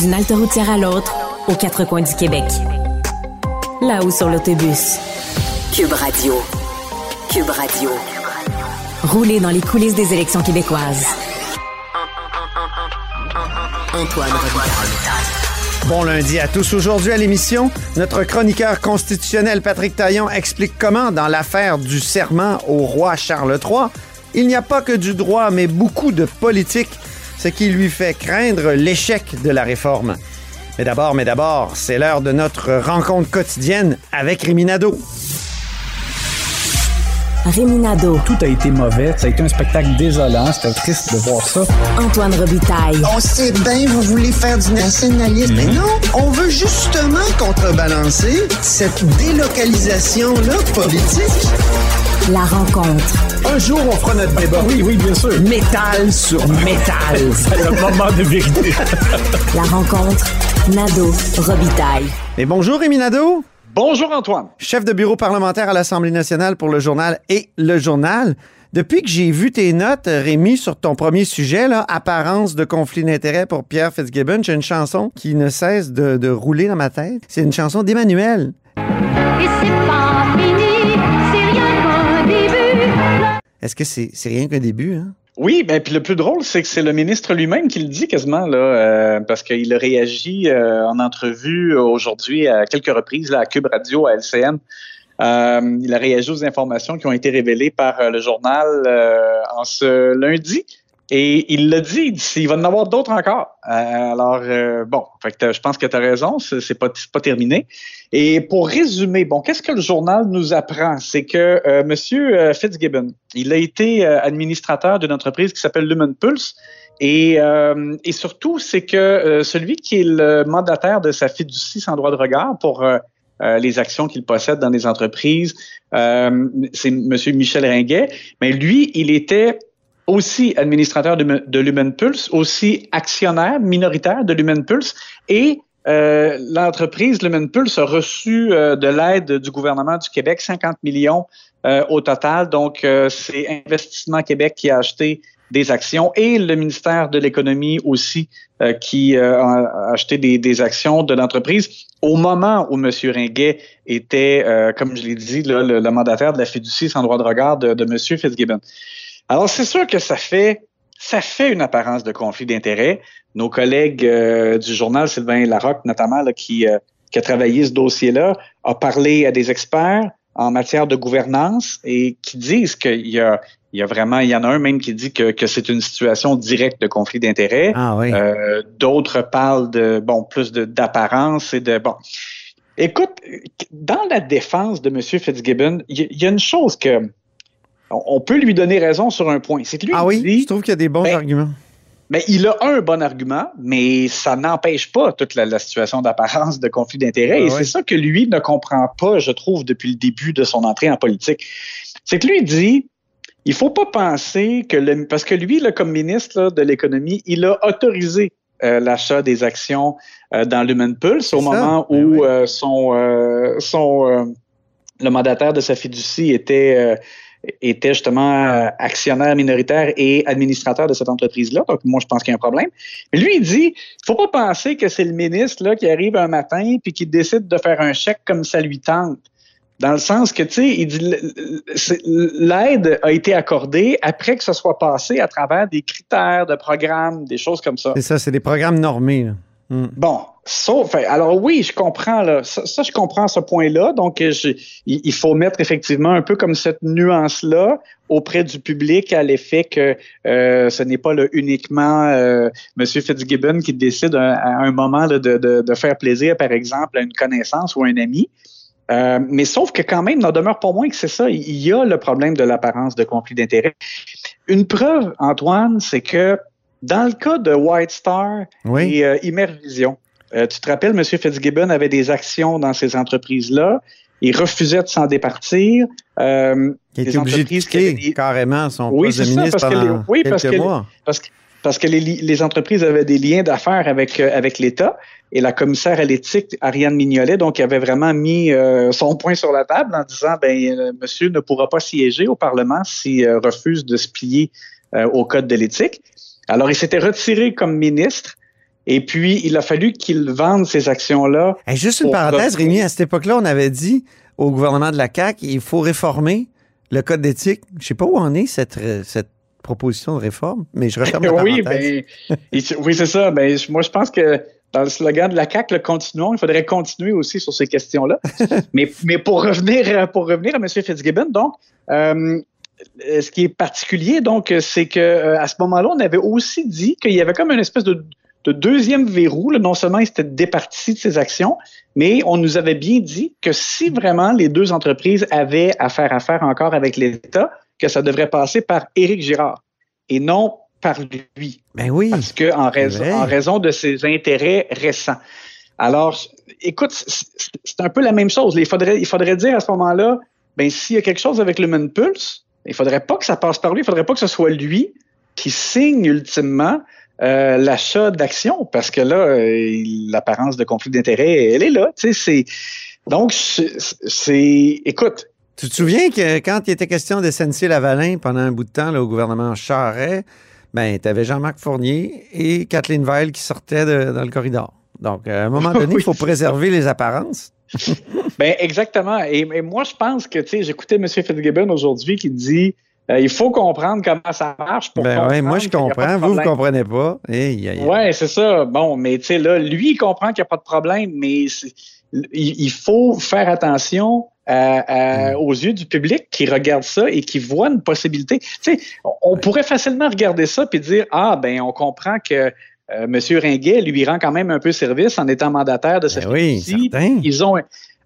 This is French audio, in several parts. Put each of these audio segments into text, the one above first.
D'une halte routière à l'autre, aux quatre coins du Québec. Là-haut sur l'autobus. Cube Radio. Cube Radio. Rouler dans les coulisses des élections québécoises. Bon lundi à tous. Aujourd'hui à l'émission, notre chroniqueur constitutionnel Patrick Taillon explique comment, dans l'affaire du serment au roi Charles III, il n'y a pas que du droit, mais beaucoup de politique, ce qui lui fait craindre l'échec de la réforme. Mais d'abord, mais d'abord, c'est l'heure de notre rencontre quotidienne avec Riminado. Réminado, Tout a été mauvais. Ça a été un spectacle désolant. C'était triste de voir ça. Antoine Robitaille. On sait bien, vous voulez faire du nationalisme. Mais non, on veut justement contrebalancer cette délocalisation-là politique. La rencontre. Un jour, on fera notre débat. Oui, oui, bien sûr. Métal sur métal. C'est un moment de vérité. La rencontre. Nado Robitaille. Et bonjour Riminado, Bonjour Antoine. chef de bureau parlementaire à l'Assemblée nationale pour le journal et le journal. Depuis que j'ai vu tes notes, Rémi, sur ton premier sujet, là, apparence de conflit d'intérêt pour Pierre Fitzgibbon, j'ai une chanson qui ne cesse de, de rouler dans ma tête. C'est une chanson d'Emmanuel. Et c'est pas Est-ce que c'est rien qu'un début? Hein? Oui, ben puis le plus drôle, c'est que c'est le ministre lui-même qui le dit quasiment là, euh, parce qu'il a réagi euh, en entrevue aujourd'hui à quelques reprises là, à Cube Radio, à LCN. Euh, il a réagi aux informations qui ont été révélées par le journal en ce lundi. Et il l'a dit, il va en avoir d'autres encore. Euh, alors, euh, bon, fait que je pense que tu as raison, c'est pas, pas terminé. Et pour résumer, bon, qu'est-ce que le journal nous apprend? C'est que euh, Monsieur euh, Fitzgibbon, il a été euh, administrateur d'une entreprise qui s'appelle Lumen Pulse. Et, euh, et surtout, c'est que celui qui est le mandataire de sa fiducie sans droit de regard pour euh, les actions qu'il possède dans les entreprises, euh, c'est Monsieur Michel Ringuet. Mais lui, il était aussi administrateur de, de Lumen Pulse, aussi actionnaire minoritaire de Lumen Pulse et euh, l'entreprise Lumen Pulse a reçu euh, de l'aide du gouvernement du Québec, 50 millions euh, au total. Donc, euh, c'est Investissement Québec qui a acheté des actions et le ministère de l'Économie aussi euh, qui euh, a acheté des, des actions de l'entreprise au moment où M. Ringuet était, comme je l'ai dit, là, le, le mandataire de la fiducie sans droit de regard de, de M. Fitzgibbon. Alors, c'est sûr que ça fait, ça fait une apparence de conflit d'intérêts. Nos collègues euh, du journal, Sylvain Larocque notamment, là, qui, euh, qui a travaillé ce dossier-là, a parlé à des experts en matière de gouvernance et qui disent qu'il y a, il y a vraiment, il y en a un même qui dit que, que c'est une situation directe de conflit d'intérêts. Ah oui. Euh, D'autres parlent de bon plus d'apparence et de bon. Écoute, dans la défense de M. Fitzgibbon, il y, il y a une chose que on on peut lui donner raison sur un point. C'est que lui ah oui, dit, je trouve qu'il y a des bons Ben, arguments. mais il a un bon argument, mais ça n'empêche pas toute la, la situation d'apparence de conflit d'intérêt. Ah et c'est ça que lui ne comprend pas, je trouve, depuis le début de son entrée en politique. C'est que lui dit, il faut pas penser que le, parce que lui, là, comme ministre là, de l'économie, il a autorisé euh, l'achat des actions euh, dans l'Human Pulse au ça, moment ben où oui. euh, son, son le mandataire de sa fiducie était était justement euh, actionnaire minoritaire et administrateur de cette entreprise-là. Donc, moi, je pense qu'il y a un problème. Mais lui, il dit, faut pas penser que c'est le ministre là, qui arrive un matin puis qui décide de faire un chèque comme ça lui tente. Dans le sens que, tu sais, il dit l'aide a été accordée après que ce soit passé à travers des critères de programme, des choses comme ça. C'est ça, c'est des programmes normés. là. Hmm. Bon, sauf, alors oui, je comprends là, ça, je comprends ce point-là. Donc, euh, je- il, faut mettre effectivement un peu comme cette nuance-là auprès du public à l'effet que euh, ce n'est pas là, uniquement euh, M. Fitzgibbon qui décide à, à un moment là, de, de- de faire plaisir, par exemple, à une connaissance ou un ami. Euh, mais sauf que quand même, n'en demeure pas moins que c'est ça. Il y a le problème de l'apparence de conflit d'intérêt. Une preuve, Antoine, c'est que dans le cas de White Star Oui. et euh, Immervision, euh, tu te rappelles, M. Fitzgibbon avait des actions dans ces entreprises-là. Il refusait de s'en départir. Euh, des été obligé de quitter des- carrément son Oui, poste de ça, parce que les- oui, quelques parce que- mois. parce que, parce que les, entreprises avaient des liens d'affaires avec, euh, avec l'État et la commissaire à l'éthique, Ariane Mignolet, donc avait vraiment mis euh, son point sur la table en disant ben monsieur ne pourra pas siéger au Parlement s'il refuse de se plier au code de l'éthique. Alors il s'était retiré comme ministre et puis il a fallu qu'il vende ces actions-là. Hey, juste une parenthèse, Rémi, à cette époque-là, on avait dit au gouvernement de la CAQ, il faut réformer le code d'éthique. Je sais pas où en est cette, euh, cette proposition de réforme, mais je referme la oui, parenthèse. ben, oui, c'est ça. Ben, moi, je pense que dans le slogan de la CAQ, le continuons, il faudrait continuer aussi sur ces questions-là. mais, mais pour revenir, pour revenir à M. Fitzgibbon, donc, euh, ce qui est particulier, donc, c'est que euh, à ce moment-là, on avait aussi dit qu'il y avait comme une espèce de, de deuxième verrou. là. Non seulement il s'était départi de ses actions, mais on nous avait bien dit que si vraiment les deux entreprises avaient à faire affaire encore avec l'État, que ça devrait passer par Éric Girard et non par lui. Ben oui. Parce que en raison, vrai. en raison de ses intérêts récents. Alors, écoute, c'est un peu la même chose. Il faudrait, il faudrait dire à ce moment-là, ben s'il y a quelque chose avec l'Human Pulse, il faudrait pas que ça passe par lui, il faudrait pas que ce soit lui qui signe ultimement euh, l'achat d'actions, parce que là, euh, l'apparence de conflit d'intérêt, elle est là. C'est donc c'est, écoute, Tu te souviens que quand il était question de SNC Lavalin pendant un bout de temps là, au gouvernement Charret, ben, tu avais Jean-Marc Fournier et Kathleen Veil qui sortaient de- dans le corridor. Donc, à un moment donné, il Oui, faut préserver les apparences. Ben exactement. Et, et moi, je pense que, tu sais, j'écoutais M. Fitzgibbon aujourd'hui qui dit euh, il faut comprendre comment ça marche pour Ben ouais, moi, je comprends. Vous, vous comprenez pas. Hey. Ouais, c'est ça. Bon, mais tu sais, là, lui, il comprend qu'il n'y a pas de problème, mais il, faut faire attention à- à- Mm. aux yeux du public qui regarde ça et qui voit une possibilité. Tu sais, on, pourrait facilement regarder ça puis dire ah ben on comprend que euh, M. Ringuet lui rend quand même un peu service en étant mandataire de cette Ben oui. Ils ont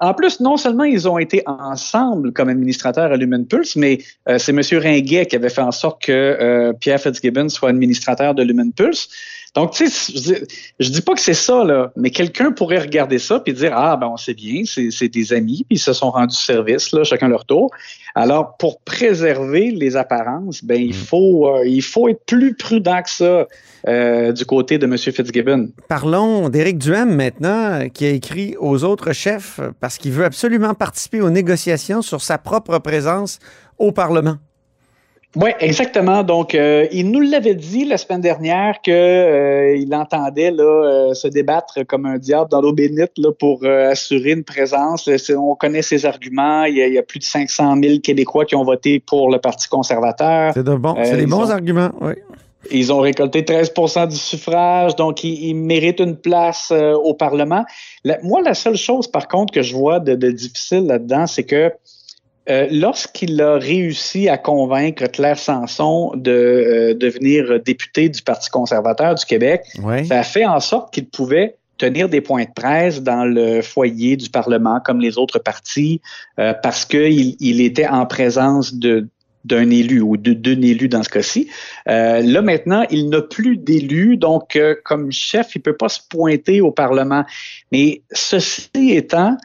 en plus, non seulement ils ont été ensemble comme administrateurs à Lumen Pulse, mais euh, c'est M. Ringuet qui avait fait en sorte que euh, Pierre Fitzgibbon soit administrateur de Lumen Pulse. Donc, tu sais, je, dis- pas que c'est ça, là, mais quelqu'un pourrait regarder ça puis dire Ah, ben, on sait bien, c'est c'est des amis, puis ils se sont rendus service, là, chacun leur tour. Alors, pour préserver les apparences, ben, il, faut, euh, il faut être plus prudent que ça euh, du côté de M. Fitzgibbon. Parlons d'Éric Duhem maintenant, qui a écrit aux autres chefs parce qu'il veut absolument participer aux négociations sur sa propre présence au Parlement. Oui, exactement. Donc, euh, il nous l'avait dit la semaine dernière que euh, il entendait là, euh, se débattre comme un diable dans l'eau bénite là, pour euh, assurer une présence. Euh, On connaît ses arguments. Il y, a, il y a plus de 500 000 Québécois qui ont voté pour le Parti conservateur. C'est de bon, c'est Euh, des bons ont- arguments, oui. Ils ont récolté 13 du suffrage, donc ils, ils méritent une place euh, au Parlement. La- moi, la seule chose, par contre, que je vois de, de difficile là-dedans, c'est que euh, lorsqu'il a réussi à convaincre Claire Sanson de euh, devenir député du Parti conservateur du Québec, Ouais. ça a fait en sorte qu'il pouvait tenir des points de presse dans le foyer du Parlement comme les autres partis euh, parce qu'il il était en présence de d'un élu ou de- d'un élu dans ce cas-ci. Euh, là maintenant, il n'a plus d'élu, donc euh, comme chef, il peut pas se pointer au Parlement. Mais ceci étant,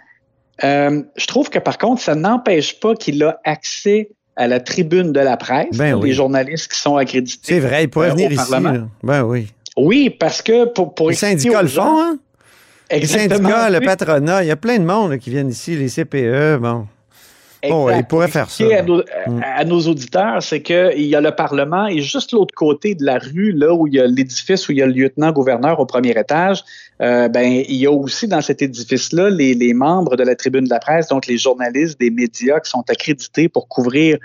euh, je trouve que par contre, ça n'empêche pas qu'il a accès à la tribune de la presse, Ben les journalistes qui sont accrédités. C'est vrai, il pourrait euh, venir ici. Là. Ben oui. Oui, parce que pour, pour Les expliquer syndicats le font, hein? Les syndicats, le patronat, il y a plein de monde là, qui viennent ici, les CPE, bon. Oh, Exact. il pourrait faire ça. À nos, Mm. à nos auditeurs, c'est qu'il y a le Parlement et juste l'autre côté de la rue, là où il y a l'édifice où il y a le lieutenant-gouverneur au premier étage, euh, ben il y a aussi dans cet édifice-là les, les membres de la tribune de la presse, donc les journalistes des médias qui sont accrédités pour couvrir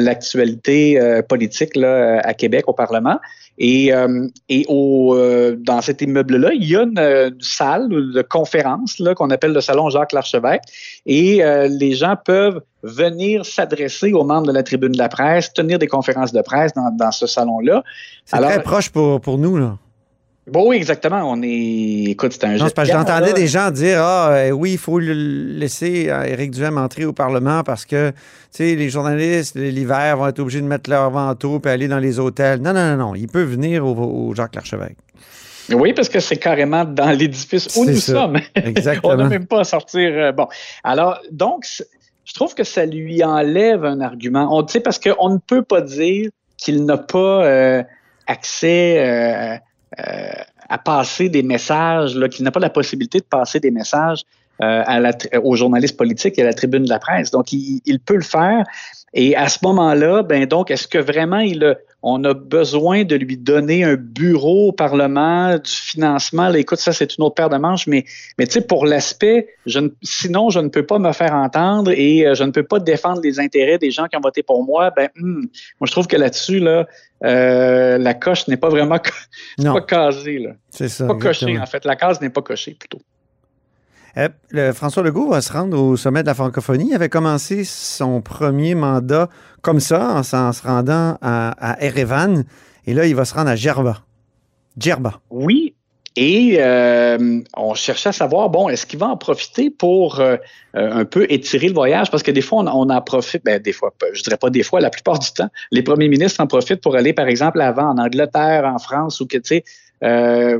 l'actualité euh, politique là, à Québec au Parlement. Et, euh, et au, euh, dans cet immeuble-là, il y a une, une salle de conférence là, qu'on appelle le salon Jacques Larchevêque. Et euh, les gens peuvent venir s'adresser aux membres de la tribune de la presse, tenir des conférences de presse dans, dans ce salon-là. C'est Alors- très proche pour, pour nous, là. Bon, oui, exactement. On est. Écoute, c'est un Non, parce que j'entendais des gens dire Ah, euh, oui, il faut le laisser Éric Duhem entrer au Parlement parce que, tu sais, les journalistes, l'hiver, vont être obligés de mettre leur manteau puis aller dans les hôtels. Non, non, non, non. Il peut venir au, au Jacques Larchevêque. Oui, parce que c'est carrément dans l'édifice où nous ça. sommes. Exactement. On n'a même pas à sortir. euh, bon. Alors, donc, je trouve que ça lui enlève un argument. On, tu sais, parce qu'on ne peut pas dire qu'il n'a pas euh, accès euh, à passer des messages, qu'il n'a pas la possibilité de passer des messages euh, à la, aux journalistes politiques et à la tribune de la presse. Donc, il, il peut le faire. Et à ce moment-là, ben donc, est-ce que vraiment il a, on a besoin de lui donner un bureau au Parlement, du financement? Là, écoute, ça, c'est une autre paire de manches, mais, mais tu sais, pour l'aspect, je ne- sinon, je ne peux pas me faire entendre et euh, je ne peux pas défendre les intérêts des gens qui ont voté pour moi. Ben, hum, moi, je trouve que là-dessus, là, euh, la coche n'est pas vraiment Non. pas casée. Là. C'est ça. Pas cochée, en fait. La case n'est pas cochée, plutôt. François Legault va se rendre au sommet de la francophonie. Il avait commencé son premier mandat comme ça, en, se rendant à, Erevan. Et là, il va se rendre à Djerba. Djerba. Oui. Et euh, on cherchait à savoir, bon, est-ce qu'il va en profiter pour euh, euh, un peu étirer le voyage? Parce que des fois, on, en profite, ben, des fois, je dirais pas des fois, la plupart du temps, les premiers ministres en profitent pour aller, par exemple, avant en Angleterre, en France, ou que, tu sais,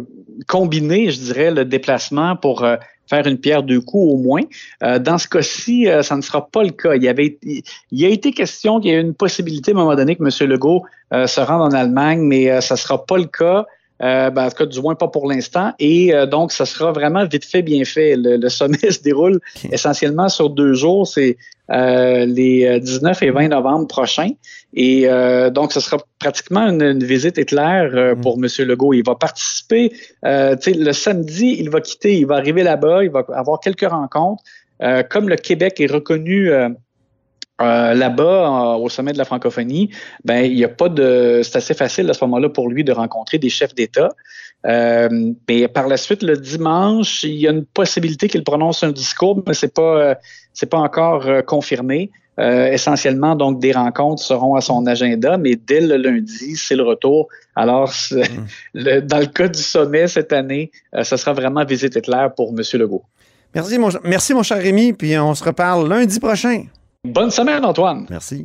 combiner, je dirais, le déplacement pour faire une pierre deux coups au moins. Euh, dans ce cas-ci, euh, ça ne sera pas le cas. Il y avait, il, il a été question qu'il y ait une possibilité à un moment donné que M. Legault euh, se rende en Allemagne, mais euh, ça ne sera pas le cas. Euh, ben, en tout cas, du moins pas pour l'instant. Et euh, donc, ça sera vraiment vite fait, bien fait. Le, le sommet se déroule essentiellement sur deux jours. C'est euh, les euh, 19 et 20 novembre prochains. Et euh, donc, ce sera pratiquement une, une visite éclair euh, pour M. Legault. Il va participer. Euh, le samedi, il va quitter, il va arriver là-bas, il va avoir quelques rencontres. Euh, comme le Québec est reconnu euh, là-bas, euh, au sommet de la francophonie, ben il y a pas de, c'est assez facile à ce moment-là pour lui de rencontrer des chefs d'État. Euh, mais par la suite, le dimanche, il y a une possibilité qu'il prononce un discours, mais c'est pas, euh, c'est pas encore euh, confirmé. Euh, essentiellement, donc, des rencontres seront à son agenda, mais dès le lundi, c'est le retour. Alors, le- dans le cas du sommet cette année, ce sera vraiment visite éclair pour M. Legault. Merci mon, merci, mon cher Rémi. Puis on se reparle lundi prochain. Bonne semaine, Antoine. Merci.